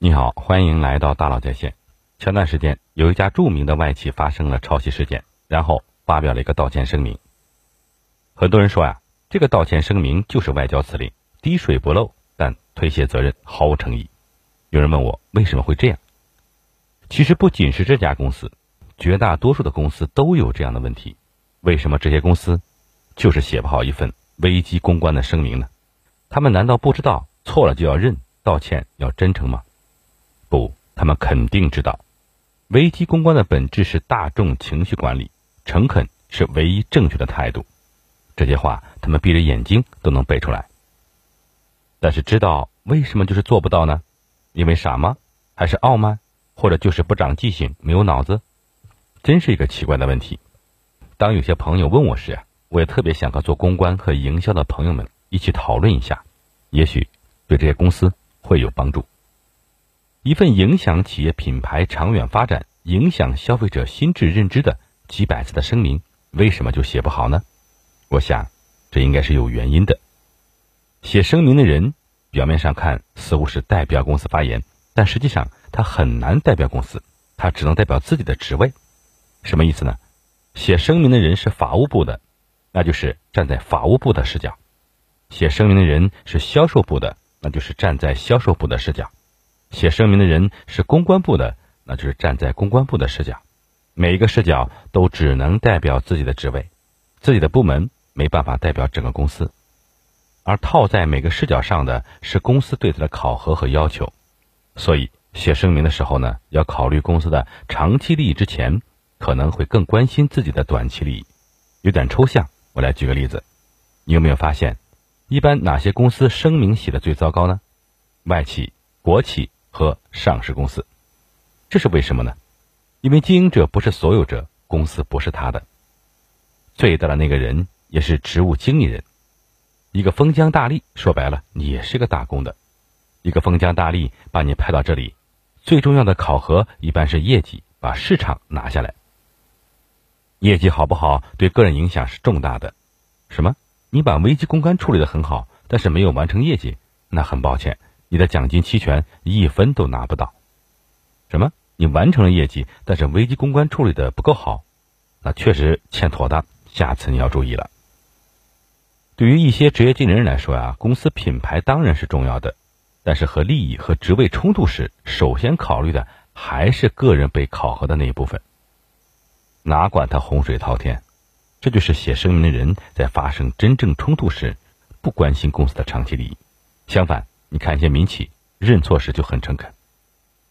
你好，欢迎来到大佬在线。前段时间，有一家著名的外企发生了抄袭事件，然后发表了一个道歉声明。很多人说呀，这个道歉声明就是外交辞令，滴水不漏，但推卸责任毫无诚意。有人问我为什么会这样？其实不仅是这家公司，绝大多数的公司都有这样的问题。为什么这些公司就是写不好一份危机公关的声明呢？他们难道不知道错了就要认，道歉要真诚吗？不，他们肯定知道，危机公关的本质是大众情绪管理，诚恳是唯一正确的态度。这些话他们闭着眼睛都能背出来。但是知道为什么就是做不到呢？因为傻吗？还是傲慢？或者就是不长记性，没有脑子？真是一个奇怪的问题。当有些朋友问我时，我也特别想和做公关和营销的朋友们一起讨论一下，也许对这些公司会有帮助。一份影响企业品牌长远发展、影响消费者心智认知的几百字的声明，为什么就写不好呢？我想，这应该是有原因的。写声明的人表面上看似乎是代表公司发言，但实际上他很难代表公司，他只能代表自己的职位。什么意思呢？写声明的人是法务部的，那就是站在法务部的视角；写声明的人是销售部的，那就是站在销售部的视角。写声明的人是公关部的，那就是站在公关部的视角。每一个视角都只能代表自己的职位，自己的部门没办法代表整个公司。而套在每个视角上的是公司对他的考核和要求。所以写声明的时候呢，要考虑公司的长期利益之前，可能会更关心自己的短期利益。有点抽象，我来举个例子。你有没有发现，一般哪些公司声明写的最糟糕呢？外企、国企。和上市公司，这是为什么呢？因为经营者不是所有者，公司不是他的。最大的那个人也是职务经理人。一个封疆大吏，说白了，你也是个打工的。一个封疆大吏把你派到这里，最重要的考核一般是业绩，把市场拿下来。业绩好不好，对个人影响是重大的。什么？你把危机公关处理的很好，但是没有完成业绩，那很抱歉。你的奖金期权一分都拿不到。什么？你完成了业绩，但是危机公关处理的不够好，那确实欠妥当。下次你要注意了。对于一些职业经理人来说啊，公司品牌当然是重要的，但是和利益和职位冲突时，首先考虑的还是个人被考核的那一部分。哪管他洪水滔天，这就是写声明的人在发生真正冲突时，不关心公司的长期利益，相反。你看一些民企认错时就很诚恳，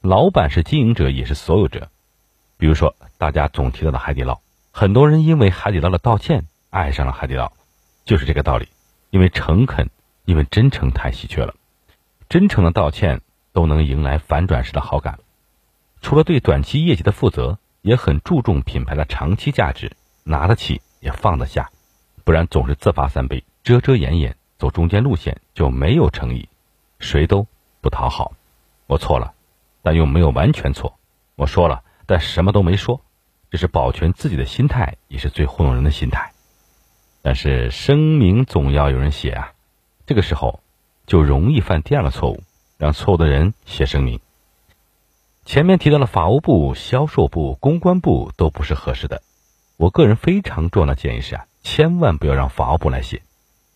老板是经营者也是所有者。比如说大家总提到的海底捞，很多人因为海底捞的道歉爱上了海底捞，就是这个道理。因为诚恳，因为真诚太稀缺了，真诚的道歉都能迎来反转式的好感。除了对短期业绩的负责，也很注重品牌的长期价值，拿得起也放得下，不然总是自罚三杯，遮遮掩掩，走中间路线就没有诚意。谁都不讨好，我错了，但又没有完全错。我说了，但什么都没说，这是保全自己的心态，也是最糊弄人的心态。但是声明总要有人写啊，这个时候就容易犯第二个错误，让错误的人写声明。前面提到了法务部、销售部、公关部都不是合适的。我个人非常重要的建议是啊，千万不要让法务部来写。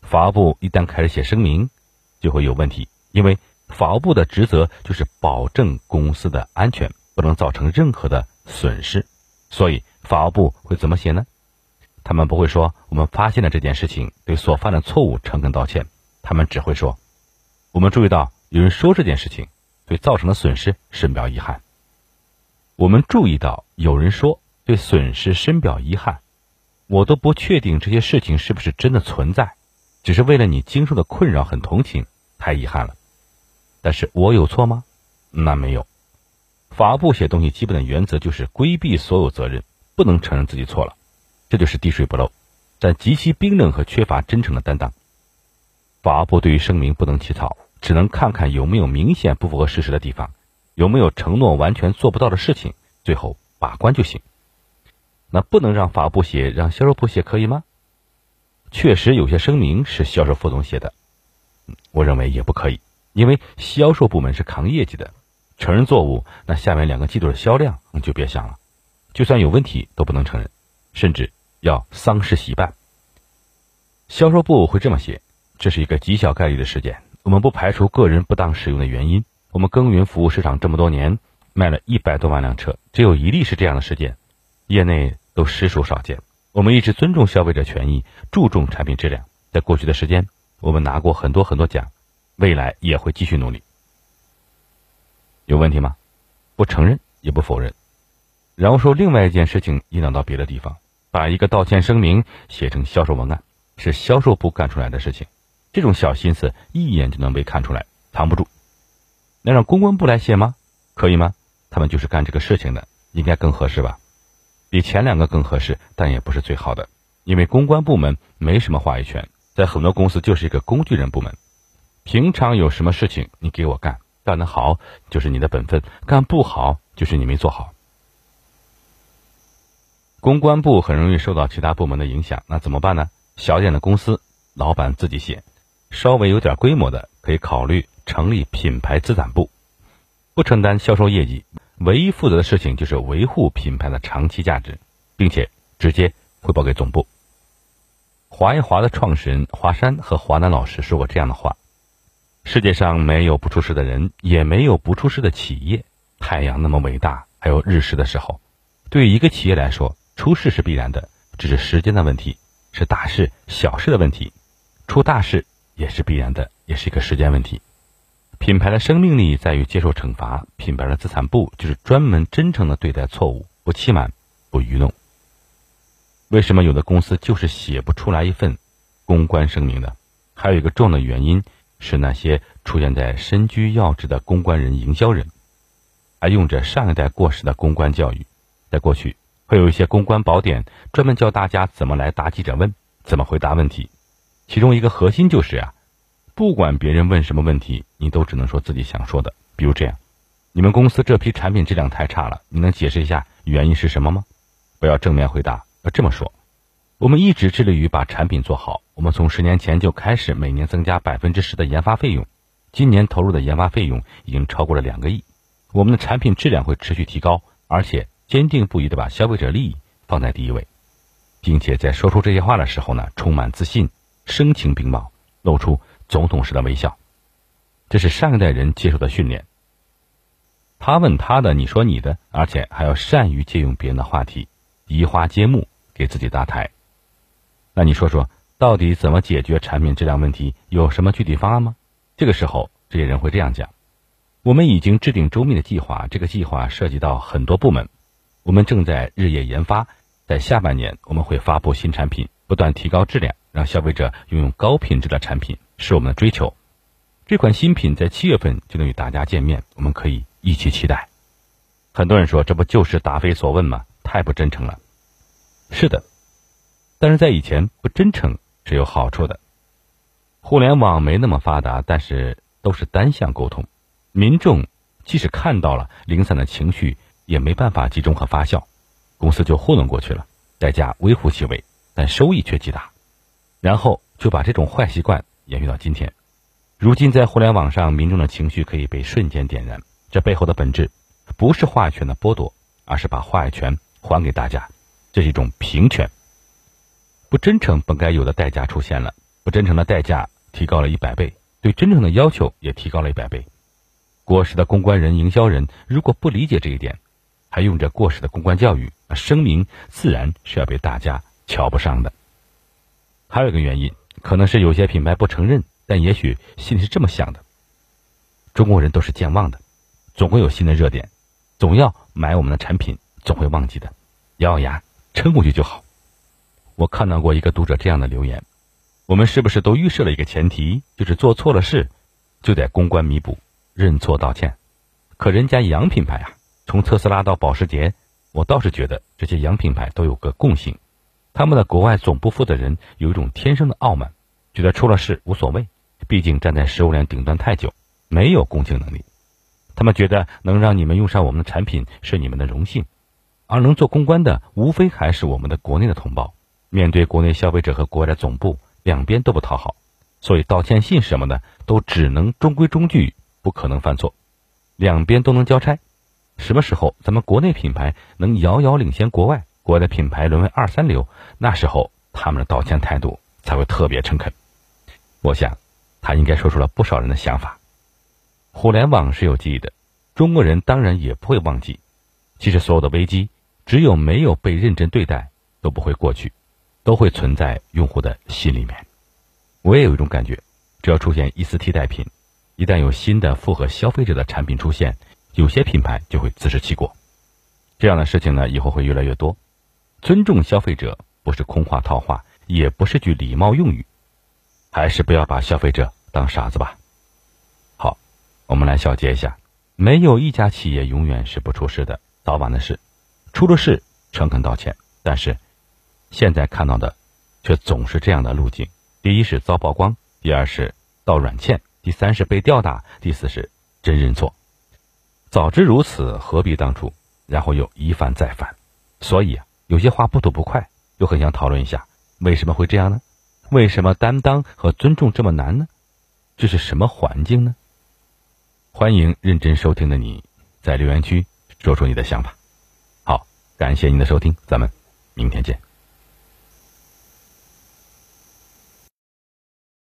法务部一旦开始写声明，就会有问题。因为法务部的职责就是保证公司的安全，不能造成任何的损失，所以法务部会怎么写呢？他们不会说我们发现了这件事情，对所犯的错误诚恳道歉，他们只会说我们注意到有人说这件事情，对造成的损失深表遗憾。我们注意到有人说对损失深表遗憾，我都不确定这些事情是不是真的存在，只是为了你经受的困扰很同情，太遗憾了。但是我有错吗？那没有。法务写东西基本的原则就是规避所有责任，不能承认自己错了，这就是滴水不漏，但极其冰冷和缺乏真诚的担当。法务对于声明不能起草，只能看看有没有明显不符合事实的地方，有没有承诺完全做不到的事情，最后把关就行。那不能让法务写，让销售部写可以吗？确实有些声明是销售副总写的，我认为也不可以。因为销售部门是扛业绩的，承认错误，那下面两个季度的销量你就别想了，就算有问题都不能承认，甚至要丧失喜办。销售部会这么写：这是一个极小概率的事件，我们不排除个人不当使用的原因。我们耕耘服务市场这么多年，卖了一百多万辆车，只有一例是这样的事件，业内都实属少见。我们一直尊重消费者权益，注重产品质量。在过去的时间，我们拿过很多很多奖，未来也会继续努力。有问题吗？不承认也不否认，然后说另外一件事情引导到别的地方，把一个道歉声明写成销售文案，是销售部干出来的事情。这种小心思一眼就能被看出来，藏不住。那让公关部来写吗？可以吗？他们就是干这个事情的，应该更合适吧？比前两个更合适，但也不是最好的，因为公关部门没什么话语权，在很多公司就是一个工具人部门。平常有什么事情你给我干，干得好就是你的本分，干不好就是你没做好。公关部很容易受到其他部门的影响，那怎么办呢？小点的公司，老板自己写；稍微有点规模的，可以考虑。成立品牌资产部，不承担销售业绩，唯一负责的事情就是维护品牌的长期价值，并且直接汇报给总部。华为华的创始人华山和华南老师说过这样的话：世界上没有不出事的人，也没有不出事的企业。太阳那么伟大，还有日食的时候。对于一个企业来说，出事是必然的，只是时间的问题，是大事小事的问题。出大事也是必然的，也是一个时间问题。品牌的生命力在于接受惩罚，品牌的资产部就是专门真诚的对待错误，不欺瞒，不愚弄。为什么有的公司就是写不出来一份公关声明呢？还有一个重要的原因是那些出现在身居要职的公关人、营销人，还用着上一代过时的公关教育。在过去，会有一些公关宝典，专门教大家怎么来答记者问，怎么回答问题。其中一个核心就是啊。不管别人问什么问题，你都只能说自己想说的。比如这样，你们公司这批产品质量太差了，你能解释一下原因是什么吗？不要正面回答，要这么说：我们一直致力于把产品做好，我们从十年前就开始每年增加百分之十的研发费用，今年投入的研发费用已经超过了两个亿。我们的产品质量会持续提高，而且坚定不移地把消费者利益放在第一位，并且在说出这些话的时候呢，充满自信，声情并茂，露出。总统式的微笑，这是上一代人接受的训练。他问他的，你说你的，而且还要善于借用别人的话题，移花接木，给自己搭台。那你说说，到底怎么解决产品质量问题？有什么具体方案吗？这个时候，这些人会这样讲：我们已经制定周密的计划，这个计划涉及到很多部门，我们正在日夜研发，在下半年我们会发布新产品，不断提高质量，让消费者拥有高品质的产品。是我们的追求，这款新品在七月份就能与大家见面，我们可以一起期待。很多人说，这不就是答非所问吗？太不真诚了。是的，但是在以前不真诚是有好处的。互联网没那么发达，但是都是单向沟通，民众即使看到了零散的情绪，也没办法集中和发酵，公司就糊弄过去了，代价微乎其微，但收益却极大。然后就把这种坏习惯。延续到今天，如今在互联网上，民众的情绪可以被瞬间点燃。这背后的本质，不是话语权的剥夺，而是把话语权还给大家，这是一种平权。不真诚本该有的代价出现了，不真诚的代价提高了一百倍，对真诚的要求也提高了一百倍。过时的公关人、营销人，如果不理解这一点，还用着过时的公关教育，那声明自然是要被大家瞧不上的。还有一个原因。可能是有些品牌不承认，但也许心里是这么想的：中国人都是健忘的，总会有新的热点，总要买我们的产品，总会忘记的，咬咬牙撑过去就好。我看到过一个读者这样的留言：我们是不是都预设了一个前提，就是做错了事就得公关弥补、认错道歉？可人家洋品牌啊，从特斯拉到保时捷，我倒是觉得这些洋品牌都有个共性。他们的国外总部负责人有一种天生的傲慢，觉得出了事无所谓，毕竟站在食物链顶端太久，没有共情能力。他们觉得能让你们用上我们的产品是你们的荣幸，而能做公关的无非还是我们的国内的同胞。面对国内消费者和国外的总部，两边都不讨好，所以道歉信什么的都只能中规中矩，不可能犯错。两边都能交差。什么时候咱们国内品牌能遥遥领先国外，国外的品牌沦为二三流，那时候他们的道歉态度才会特别诚恳。我想，他应该说出了不少人的想法。互联网是有记忆的，中国人当然也不会忘记。其实所有的危机，只有没有被认真对待，都不会过去，都会存在用户的心里面。我也有一种感觉，只要出现一丝替代品，一旦有新的符合消费者的产品出现。有些品牌就会自食其果，这样的事情呢，以后会越来越多。尊重消费者不是空话套话，也不是句礼貌用语，还是不要把消费者当傻子吧。好，我们来小结一下：没有一家企业永远是不出事的，早晚的事，出了事诚恳道歉。但是现在看到的，却总是这样的路径：第一是遭曝光，第二是道软欠，第三是被吊打，第四是真认错。早知如此，何必当初？然后又一犯再犯，所以啊，有些话不吐不快，又很想讨论一下，为什么会这样呢？为什么担当和尊重这么难呢？这是什么环境呢？欢迎认真收听的你在留言区说出你的想法。好，感谢您的收听，咱们明天见。